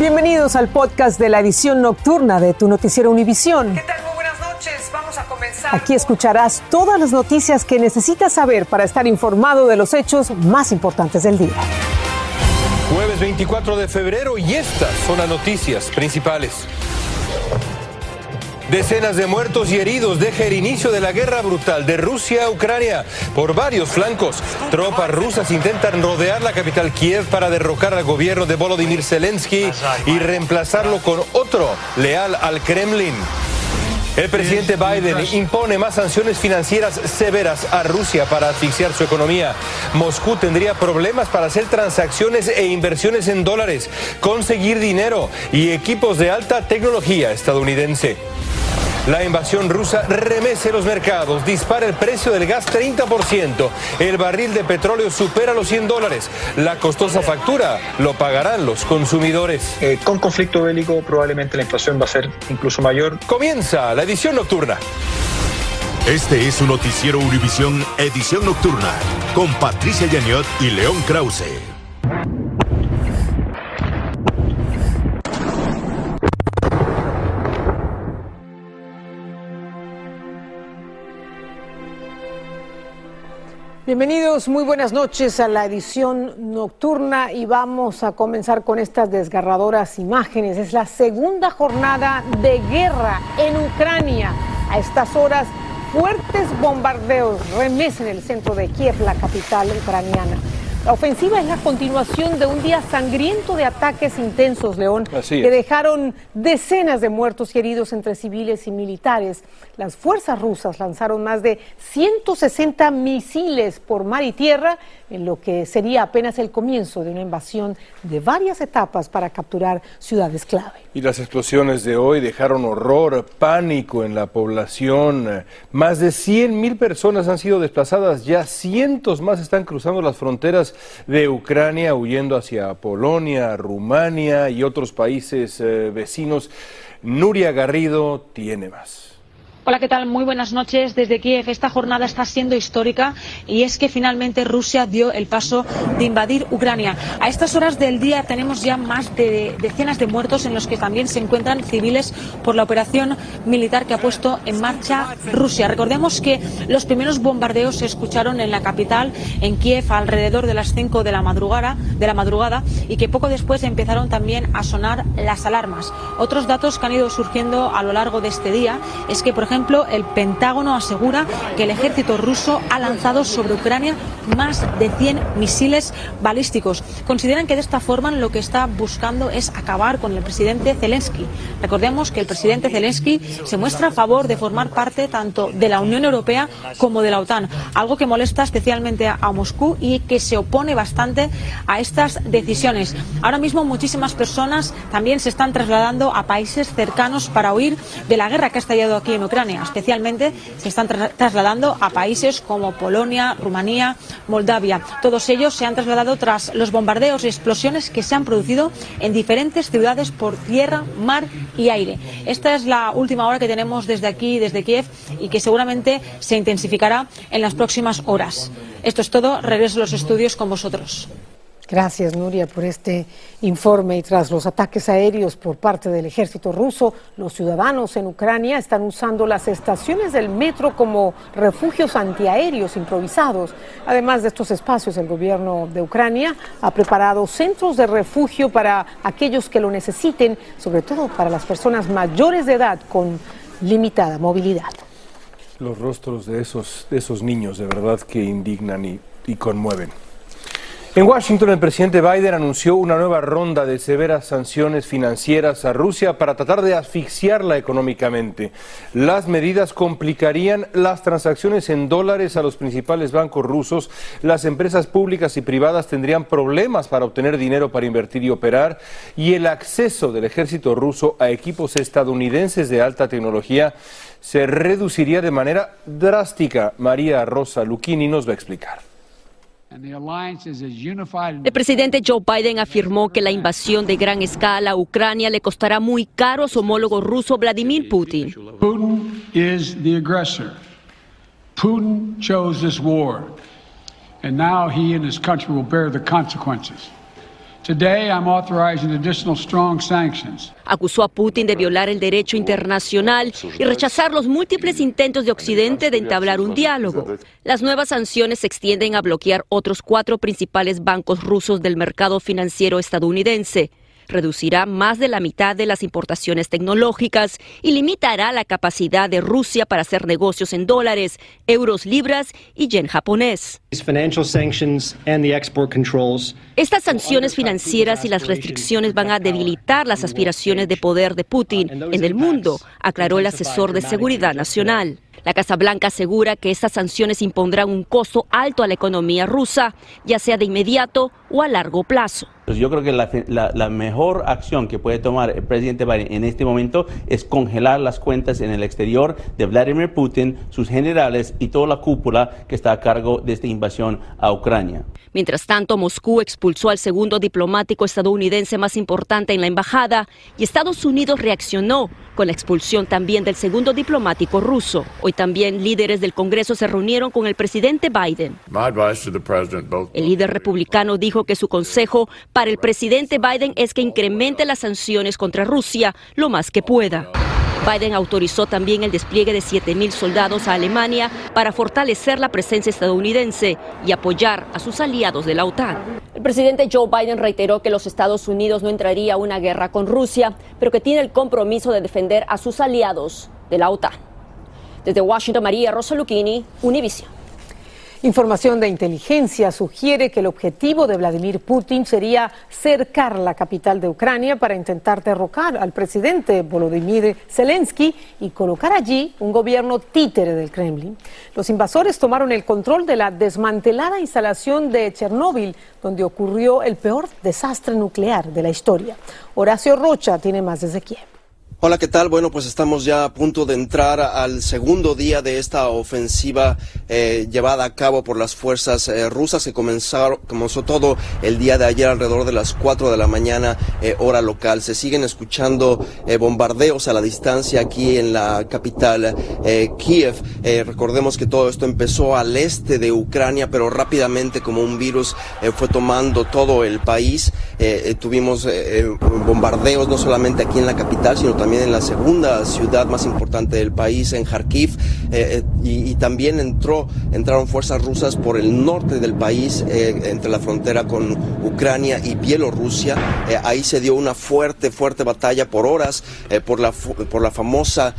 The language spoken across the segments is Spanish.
Bienvenidos al podcast de la edición nocturna de tu noticiero Univisión. ¿Qué tal? Muy buenas noches. Vamos a comenzar. Aquí escucharás todas las noticias que necesitas saber para estar informado de los hechos más importantes del día. Jueves 24 de febrero y estas son las noticias principales. Decenas de muertos y heridos deja el inicio de la guerra brutal de Rusia a Ucrania por varios flancos. Tropas rusas intentan rodear la capital Kiev para derrocar al gobierno de Volodymyr Zelensky y reemplazarlo con otro leal al Kremlin. El presidente Biden impone más sanciones financieras severas a Rusia para asfixiar su economía. Moscú tendría problemas para hacer transacciones e inversiones en dólares, conseguir dinero y equipos de alta tecnología estadounidense. La invasión rusa remece los mercados, dispara el precio del gas 30%, el barril de petróleo supera los 100 dólares, la costosa factura lo pagarán los consumidores. Eh, con conflicto bélico probablemente la inflación va a ser incluso mayor. Comienza la edición nocturna. Este es su noticiero Univisión Edición Nocturna con Patricia Yaniot y León Krause. Bienvenidos, muy buenas noches a la edición nocturna y vamos a comenzar con estas desgarradoras imágenes. Es la segunda jornada de guerra en Ucrania. A estas horas, fuertes bombardeos remesen el centro de Kiev, la capital ucraniana. La ofensiva es la continuación de un día sangriento de ataques intensos, León, que dejaron decenas de muertos y heridos entre civiles y militares. Las fuerzas rusas lanzaron más de 160 misiles por mar y tierra, en lo que sería apenas el comienzo de una invasión de varias etapas para capturar ciudades clave. Y las explosiones de hoy dejaron horror, pánico en la población. Más de 100 mil personas han sido desplazadas, ya cientos más están cruzando las fronteras de Ucrania, huyendo hacia Polonia, Rumania y otros países eh, vecinos. Nuria Garrido tiene más. Hola, ¿qué tal? Muy buenas noches desde Kiev. Esta jornada está siendo histórica y es que finalmente Rusia dio el paso de invadir Ucrania. A estas horas del día tenemos ya más de decenas de muertos en los que también se encuentran civiles por la operación militar que ha puesto en marcha Rusia. Recordemos que los primeros bombardeos se escucharon en la capital, en Kiev, alrededor de las 5 de la madrugada, de la madrugada y que poco después empezaron también a sonar las alarmas. Otros datos que han ido surgiendo a lo largo de este día es que, por ejemplo, el Pentágono asegura que el ejército ruso ha lanzado sobre Ucrania más de 100 misiles balísticos. Consideran que de esta forma lo que está buscando es acabar con el presidente Zelensky. Recordemos que el presidente Zelensky se muestra a favor de formar parte tanto de la Unión Europea como de la OTAN, algo que molesta especialmente a, Moscú y que se opone bastante a estas decisiones. Ahora mismo muchísimas personas también se están trasladando a países cercanos para huir de la guerra que ha estallado aquí en Ucrania. Especialmente se están tra trasladando a países como Polonia, Rumanía, Moldavia. Todos ellos se han trasladado tras los bombardeos y explosiones que se han producido en diferentes ciudades por tierra, mar y aire. Esta es la última hora que tenemos desde aquí, desde Kiev, y que seguramente se intensificará en las próximas horas. Esto es todo. Regreso a los estudios con vosotros. Gracias, Nuria, por este informe. Y tras los ataques aéreos por parte del ejército ruso, los ciudadanos en Ucrania están usando las estaciones del metro como refugios antiaéreos improvisados. Además de estos espacios, el gobierno de Ucrania ha preparado centros de refugio para aquellos que lo necesiten, sobre todo para las personas mayores de edad con limitada movilidad. Los rostros de esos, de esos niños de verdad que indignan y, y conmueven. En Washington, el presidente Biden anunció una nueva ronda de severas sanciones financieras a Rusia para tratar de asfixiarla económicamente. Las medidas complicarían las transacciones en dólares a los principales bancos rusos. Las empresas públicas y privadas tendrían problemas para obtener dinero para invertir y operar. Y el acceso del ejército ruso a equipos estadounidenses de alta tecnología se reduciría de manera drástica. María Rosa Lucchini nos va a explicar. El presidente Joe Biden afirmó que la invasión de gran escala a Ucrania le costará muy caro a su homólogo ruso Vladimir Putin. Putin is the aggressor. Putin chose this war. And now he and his country will bear the consequences. Acusó a Putin de violar el derecho internacional y rechazar los múltiples intentos de Occidente de entablar un diálogo. Las nuevas sanciones se extienden a bloquear otros cuatro principales bancos rusos del mercado financiero estadounidense reducirá más de la mitad de las importaciones tecnológicas y limitará la capacidad de Rusia para hacer negocios en dólares, euros libras y yen japonés. Estas sanciones financieras y las restricciones van a debilitar las aspiraciones de poder de Putin en el mundo, aclaró el asesor de Seguridad Nacional. La Casa Blanca asegura que estas sanciones impondrán un costo alto a la economía rusa, ya sea de inmediato o a largo plazo. Pues yo creo que la, mejor acción que puede tomar el presidente Biden en este momento es congelar las cuentas en el exterior de Vladimir Putin, sus generales y toda la cúpula que está a cargo de esta invasión a Ucrania. Mientras tanto, Moscú expulsó al segundo diplomático estadounidense más importante en la embajada y Estados Unidos reaccionó con la expulsión también del segundo diplomático ruso. Hoy también líderes del Congreso se reunieron con el presidente Biden. El líder republicano dijo que su consejo para el presidente Biden es que incremente las sanciones contra Rusia lo más que pueda. Biden autorizó también el despliegue de 7.000 soldados a Alemania para fortalecer la presencia estadounidense y apoyar a sus aliados de la OTAN. El presidente Joe Biden reiteró que los Estados Unidos no entraría a una guerra con Rusia, pero que tiene el compromiso de defender a sus aliados de la OTAN. Desde Washington, María Rosa Lucchini, Univision. Información de inteligencia sugiere que el objetivo de Vladimir Putin sería cercar la capital de Ucrania para intentar derrocar al presidente Volodymyr Zelensky y colocar allí un gobierno títere del Kremlin. Los invasores tomaron el control de la desmantelada instalación de Chernóbil, donde ocurrió el peor desastre nuclear de la historia. Horacio Rocha tiene más desde Kiev. Hola, ¿qué tal? Bueno, pues estamos ya a punto de entrar al segundo día de esta ofensiva eh, llevada a cabo por las fuerzas eh, rusas que comenzaron, comenzó todo el día de ayer alrededor de las 4 de la mañana eh, hora local. Se siguen escuchando bombardeos a la distancia aquí en la capital Kiev. recordemos que todo esto empezó al este de Ucrania, pero rápidamente como un virus fue tomando todo el país. tuvimos bombardeos no solamente aquí en la capital, sino también también en la segunda ciudad más importante del país, en Kharkiv, eh, eh, y, también entró, entraron fuerzas rusas por el norte del país, eh, entre la frontera con Ucrania y Bielorrusia. ahí se dio una fuerte, fuerte batalla por horas por, la, por la famosa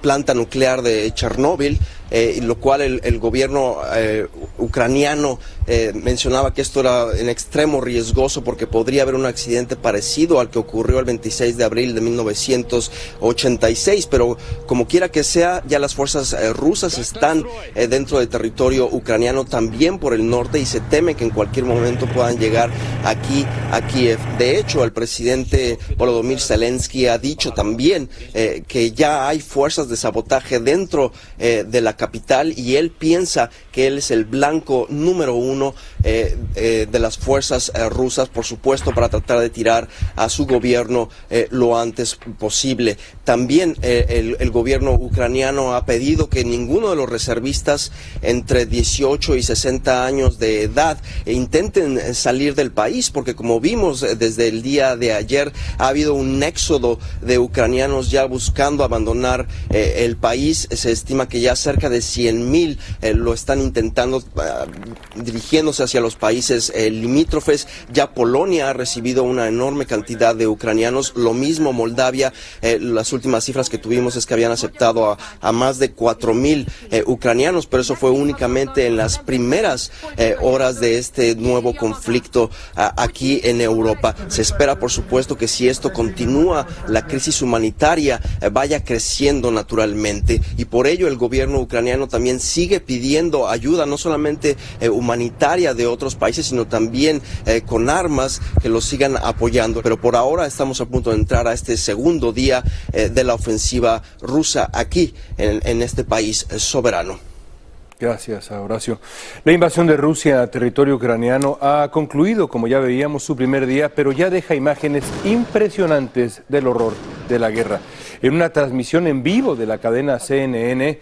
planta nuclear de Chernóbil. Eh, lo cual el, gobierno eh, ucraniano eh, mencionaba que esto era en extremo riesgoso porque podría haber un accidente parecido al que ocurrió el 26 de abril de 1986, pero como quiera que sea, ya las fuerzas rusas están dentro del territorio ucraniano también por el norte y se teme que en cualquier momento puedan llegar aquí a Kiev. De hecho, el presidente Volodymyr Zelensky ha dicho también que ya hay fuerzas de sabotaje dentro de la capital y él piensa que él es el blanco número uno eh, eh, de las fuerzas eh, rusas, por supuesto, para tratar de tirar a su gobierno lo antes posible. También el, gobierno ucraniano ha pedido que ninguno de los reservistas entre 18 y 60 años de edad intenten salir del país, porque como vimos desde el día de ayer, ha habido un éxodo de ucranianos ya buscando abandonar el país. Se estima que ya cerca 100 mil eh, lo están intentando ah, dirigiéndose hacia los países eh, limítrofes. Ya Polonia ha recibido una enorme cantidad de ucranianos, lo mismo Moldavia. Eh, las últimas cifras que tuvimos es que habían aceptado a, más de 4 mil ucranianos, pero eso fue únicamente en las primeras horas de este nuevo conflicto ah, aquí en Europa. Se espera, por supuesto, que si esto continúa, la crisis humanitaria vaya creciendo naturalmente y por ello el gobierno ucraniano también sigue pidiendo ayuda, no solamente eh, humanitaria de otros países, sino también eh, con armas que los sigan apoyando. Pero por ahora estamos a punto de entrar a este segundo día eh, de la ofensiva rusa aquí en, este país soberano. Gracias, Horacio. La invasión de Rusia a territorio ucraniano ha concluido, como ya veíamos, su primer día, pero ya deja imágenes impresionantes del horror de la guerra. En una transmisión en vivo de la cadena CNN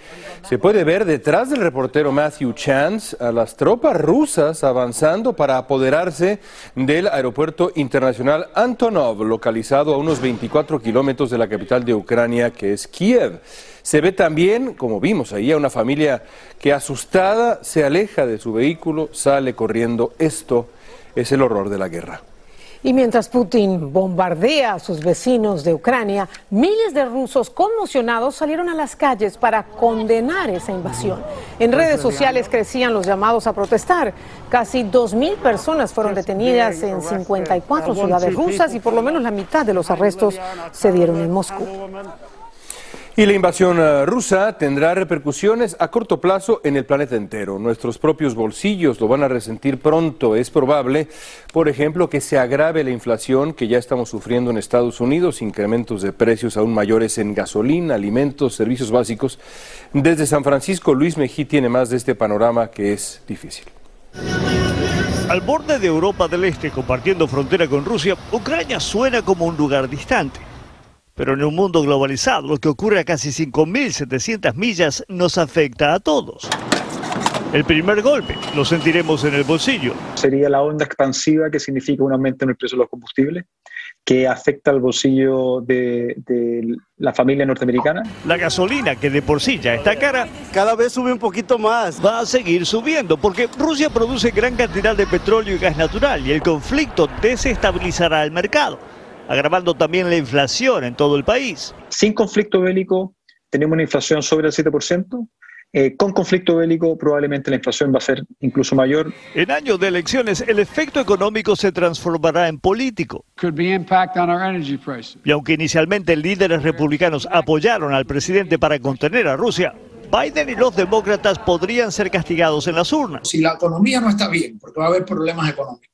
se puede ver detrás del reportero Matthew Chance a las tropas rusas avanzando para apoderarse del aeropuerto internacional Antonov, localizado a unos 24 kilómetros de la capital de Ucrania, que es Kiev. Se ve también, como vimos ahí, a una familia que asustada se aleja de su vehículo, sale corriendo. Esto es el horror de la guerra. Y mientras Putin bombardea a sus vecinos de Ucrania, miles de rusos conmocionados salieron a las calles para condenar esa invasión. En redes sociales crecían los llamados a protestar. Casi 2.000 personas fueron detenidas en 54 ciudades rusas y por lo menos la mitad de los arrestos se dieron en Moscú. Y la invasión eh, rusa tendrá repercusiones a corto plazo en el planeta entero. Nuestros propios bolsillos lo van a resentir pronto. Es probable, por ejemplo, que se agrave la inflación que ya estamos sufriendo en Estados Unidos, incrementos de precios aún mayores en gasolina, alimentos, servicios básicos. Desde San Francisco, Luis Mejí tiene más de este panorama que es difícil. Al borde de Europa del Este, compartiendo frontera con Rusia, Ucrania suena como un lugar distante. Pero en un mundo globalizado, lo que ocurre a casi 5.700 millas nos afecta a todos. El primer golpe lo sentiremos en el bolsillo. Sería la onda expansiva que significa un aumento en el precio de los combustibles que afecta al bolsillo de, de, la familia norteamericana. La gasolina, que de por sí ya está cara, cada vez sube un poquito más. Va a seguir subiendo porque Rusia produce gran cantidad de petróleo y gas natural y el conflicto desestabilizará el mercado agravando también la inflación en todo el país. Sin conflicto bélico tenemos una inflación sobre el 7%. Eh, con conflicto bélico probablemente la inflación va a ser incluso mayor. En años de elecciones el efecto económico se transformará en político. Y aunque inicialmente líderes republicanos apoyaron al presidente para contener a Rusia, Biden y los demócratas podrían ser castigados en las urnas. Si la economía no está bien, porque va a haber problemas económicos,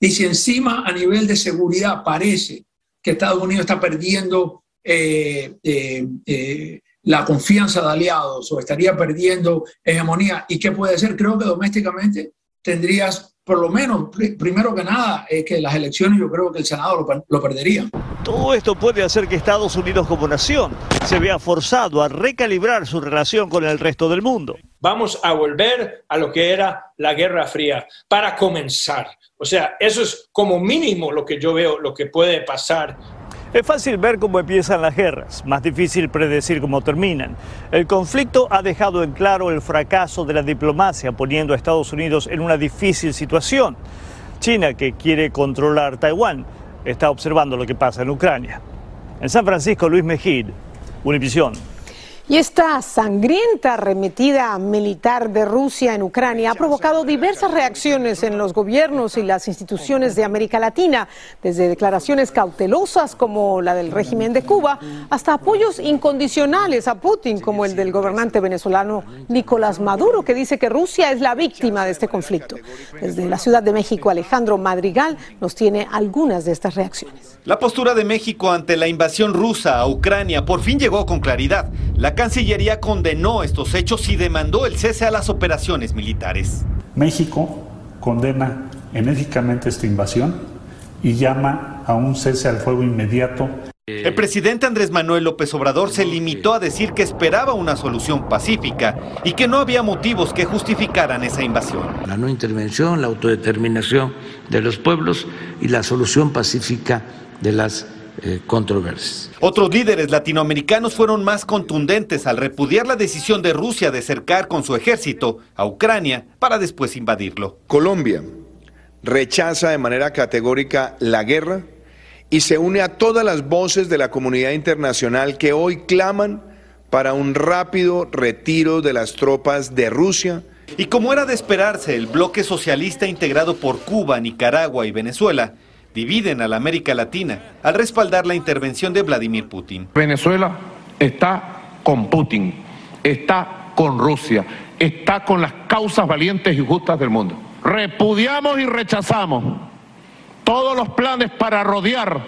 y si encima a nivel de seguridad parece que Estados Unidos está perdiendo eh, eh, eh, la confianza de aliados o estaría perdiendo hegemonía. ¿Y qué puede ser? Creo que domésticamente tendrías, por lo menos, primero que nada, que las elecciones yo creo que el Senado lo, lo perdería. Todo esto puede hacer que Estados Unidos como nación se vea forzado a recalibrar su relación con el resto del mundo. Vamos a volver a lo que era la Guerra Fría para comenzar. O sea, eso es como mínimo lo que yo veo, lo que puede pasar. Es fácil ver cómo empiezan las guerras, más difícil predecir cómo terminan. El conflicto ha dejado en claro el fracaso de la diplomacia, poniendo a Estados Unidos en una difícil situación. China, que quiere controlar Taiwán, está observando lo que pasa en Ucrania. En San Francisco, Luis Mejid, Univisión. Y esta sangrienta arremetida militar de Rusia en Ucrania ha provocado diversas reacciones en los gobiernos y las instituciones de América Latina, desde declaraciones cautelosas como la del régimen de Cuba hasta apoyos incondicionales a Putin como el del gobernante venezolano Nicolás Maduro, que dice que Rusia es la víctima de este conflicto. Desde la Ciudad de México, Alejandro Madrigal nos tiene algunas de estas reacciones. La postura de México ante la invasión rusa a Ucrania por fin llegó con claridad. La Cancillería condenó estos hechos y demandó el cese a las operaciones militares. México condena enérgicamente esta invasión y llama a un cese al fuego inmediato. El presidente Andrés Manuel López Obrador se limitó a decir que esperaba una solución pacífica y que no había motivos que justificaran esa invasión. La no intervención, la autodeterminación de los pueblos y la solución pacífica de las eh, controversias. Otros líderes latinoamericanos fueron más contundentes al repudiar la decisión de Rusia de cercar con su ejército a Ucrania para después invadirlo. Colombia rechaza de manera categórica la guerra y se une a todas las voces de la comunidad internacional que hoy claman para un rápido retiro de las tropas de Rusia. Y como era de esperarse, el bloque socialista integrado por Cuba, Nicaragua y Venezuela dividen a la América Latina al respaldar la intervención de Vladimir Putin. Venezuela está con Putin, está con Rusia, está con las causas valientes y justas del mundo. Repudiamos y rechazamos todos los planes para rodear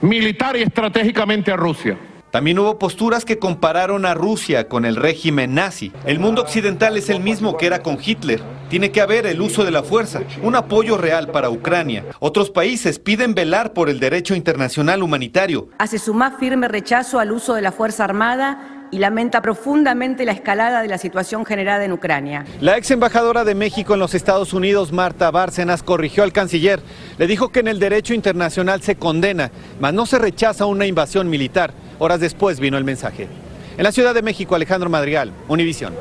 militar y estratégicamente a Rusia. También hubo posturas que compararon a Rusia con el régimen nazi. El mundo occidental es el mismo que era con Hitler Tiene que haber el uso de la fuerza, un apoyo real para Ucrania. Otros países piden velar por el derecho internacional humanitario. Hace su más firme rechazo al uso de la Fuerza Armada y lamenta profundamente la escalada de la situación generada en Ucrania. La ex embajadora de México en los Estados Unidos, Marta Bárcenas, corrigió al canciller. Le dijo que en el derecho internacional se condena, mas no se rechaza una invasión militar. Horas después vino el mensaje. En la Ciudad de México, Alejandro Madrigal, Univisión.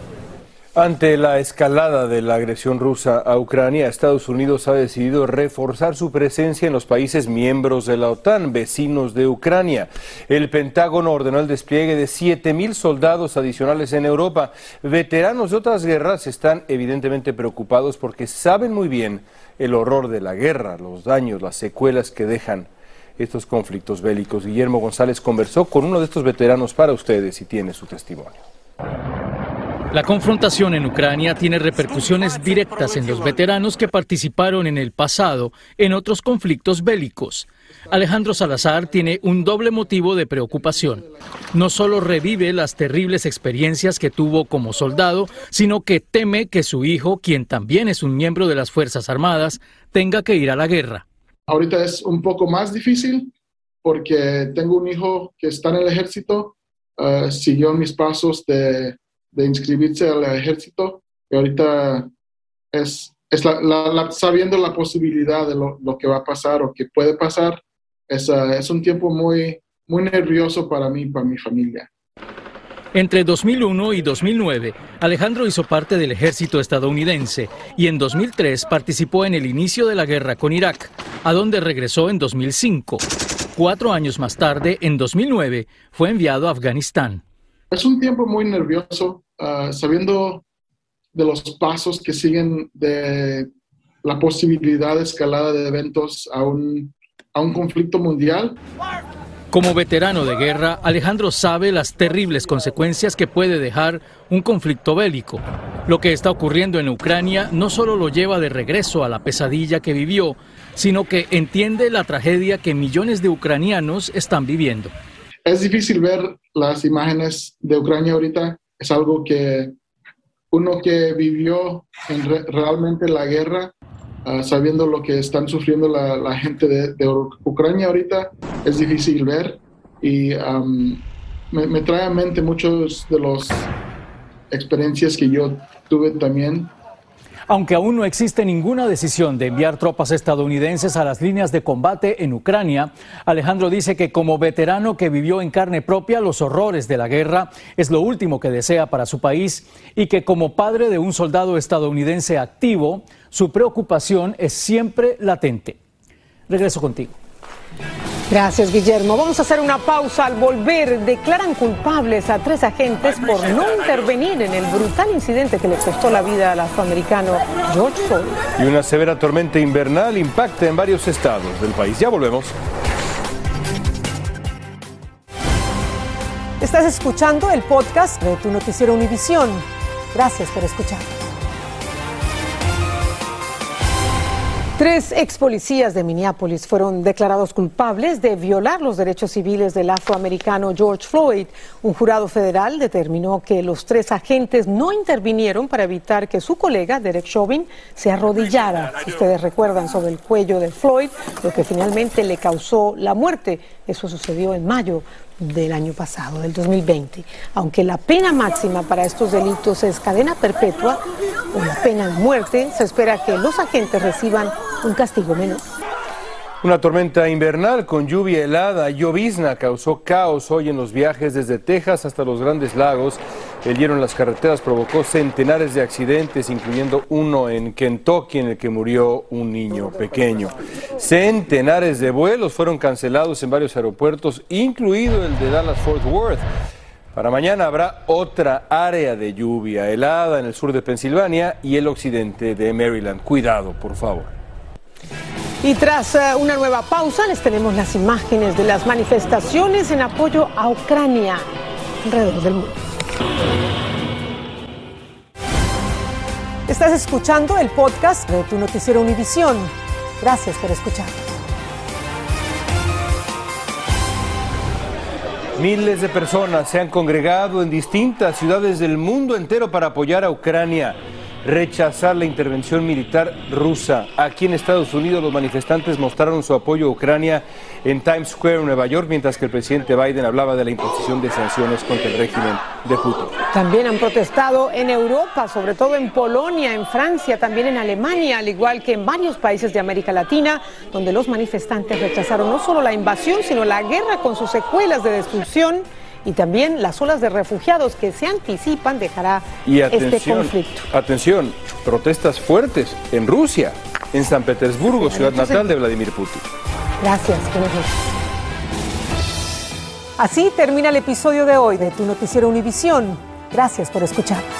Ante la escalada de la agresión rusa a Ucrania, Estados Unidos ha decidido reforzar su presencia en los países miembros de la OTAN, vecinos de Ucrania. El Pentágono ordenó el despliegue de 7.000 soldados adicionales en Europa. Veteranos de otras guerras están evidentemente preocupados porque saben muy bien el horror de la guerra, los daños, las secuelas que dejan estos conflictos bélicos. Guillermo González conversó con uno de estos veteranos para ustedes y tiene su testimonio. La confrontación en Ucrania tiene repercusiones directas en los veteranos que participaron en el pasado en otros conflictos bélicos. Alejandro Salazar tiene un doble motivo de preocupación. No solo revive las terribles experiencias que tuvo como soldado, sino que teme que su hijo, quien también es un miembro de las Fuerzas Armadas, tenga que ir a la guerra. Ahorita es un poco más difícil porque tengo un hijo que está en el ejército, uh, siguió mis pasos de inscribirse al ejército y ahorita es, es la, sabiendo la posibilidad de lo, lo, que va a pasar o que puede pasar, es, uh, es un tiempo muy, muy nervioso para mí y para mi familia. Entre 2001 y 2009, Alejandro hizo parte del ejército estadounidense y en 2003 participó en el inicio de la guerra con Irak, a donde regresó en 2005. Cuatro años más tarde, en 2009, fue enviado a Afganistán. Es un tiempo muy nervioso, ah, sabiendo de los pasos que siguen de la posibilidad de escalada de eventos a un, a un conflicto mundial. Como veterano de guerra, Alejandro sabe las terribles consecuencias que puede dejar un conflicto bélico. Lo que está ocurriendo en Ucrania no solo lo lleva de regreso a la pesadilla que vivió, sino que entiende la tragedia que millones de ucranianos están viviendo es difícil ver las imágenes de Ucrania ahorita. Es algo que uno que vivió en realmente la guerra, ah, sabiendo lo que están sufriendo la, gente de, Ucrania ahorita, es difícil ver. Y me, me, trae a mente muchos de las experiencias que yo tuve también aunque aún no existe ninguna decisión de enviar tropas estadounidenses a las líneas de combate en Ucrania, Alejandro dice que como veterano que vivió en carne propia los horrores de la guerra es lo último que desea para su país y que como padre de un soldado estadounidense activo, su preocupación es siempre latente. Regreso contigo. Gracias, Guillermo. Vamos a hacer una pausa. Al volver, declaran culpables a tres agentes por no intervenir en el brutal incidente que le costó la vida al afroamericano George Floyd. Y una severa tormenta invernal impacta en varios estados del país. Ya volvemos. Estás escuchando el podcast de tu noticiero Univisión. Gracias por escuchar. Tres ex policías de Minneapolis fueron declarados culpables de violar los derechos civiles del afroamericano George Floyd. Un jurado federal determinó que los tres agentes no intervinieron para evitar que su colega, Derek Chauvin, se arrodillara, si ustedes recuerdan, sobre el cuello de Floyd, lo que finalmente le causó la muerte. Eso sucedió en mayo del año pasado, del 2020. Aunque la pena máxima para estos delitos es cadena perpetua o la pena de muerte, se espera que los agentes reciban un castigo menor. Una tormenta invernal con lluvia helada llovizna causó caos hoy en los viajes desde Texas hasta los Grandes Lagos. El hielo en las carreteras provocó centenares de accidentes, incluyendo uno en Kentucky en el que murió un niño pequeño. Centenares de vuelos fueron cancelados en varios aeropuertos, incluido el de Dallas Fort Worth. Para mañana habrá otra área de lluvia helada en el sur de Pensilvania y el occidente de Maryland. Cuidado, por favor. Y tras eh, una nueva pausa, les tenemos las imágenes de las manifestaciones en apoyo a Ucrania alrededor del mundo. Estás escuchando el podcast de tu noticiero Univisión. Gracias por escuchar. Miles de personas se han congregado en distintas ciudades del mundo entero para apoyar a Ucrania. Rechazar la intervención militar rusa. Aquí en Estados Unidos los manifestantes mostraron su apoyo a Ucrania en Times Square, en Nueva York, mientras que el presidente Biden hablaba de la imposición de sanciones contra el régimen de Putin. También han protestado en Europa, sobre todo en Polonia, en Francia, también en Alemania, al igual que en varios países de América Latina, donde los manifestantes rechazaron no solo la invasión, sino la guerra con sus secuelas de destrucción y también las olas de refugiados que se anticipan dejará Y este conflicto. atención, protestas fuertes en Rusia, en San Petersburgo, ciudad Entonces- natal de Vladimir Putin. Gracias, noches. Así termina el episodio de hoy de Tu Noticiero Univisión. Gracias por escucharnos.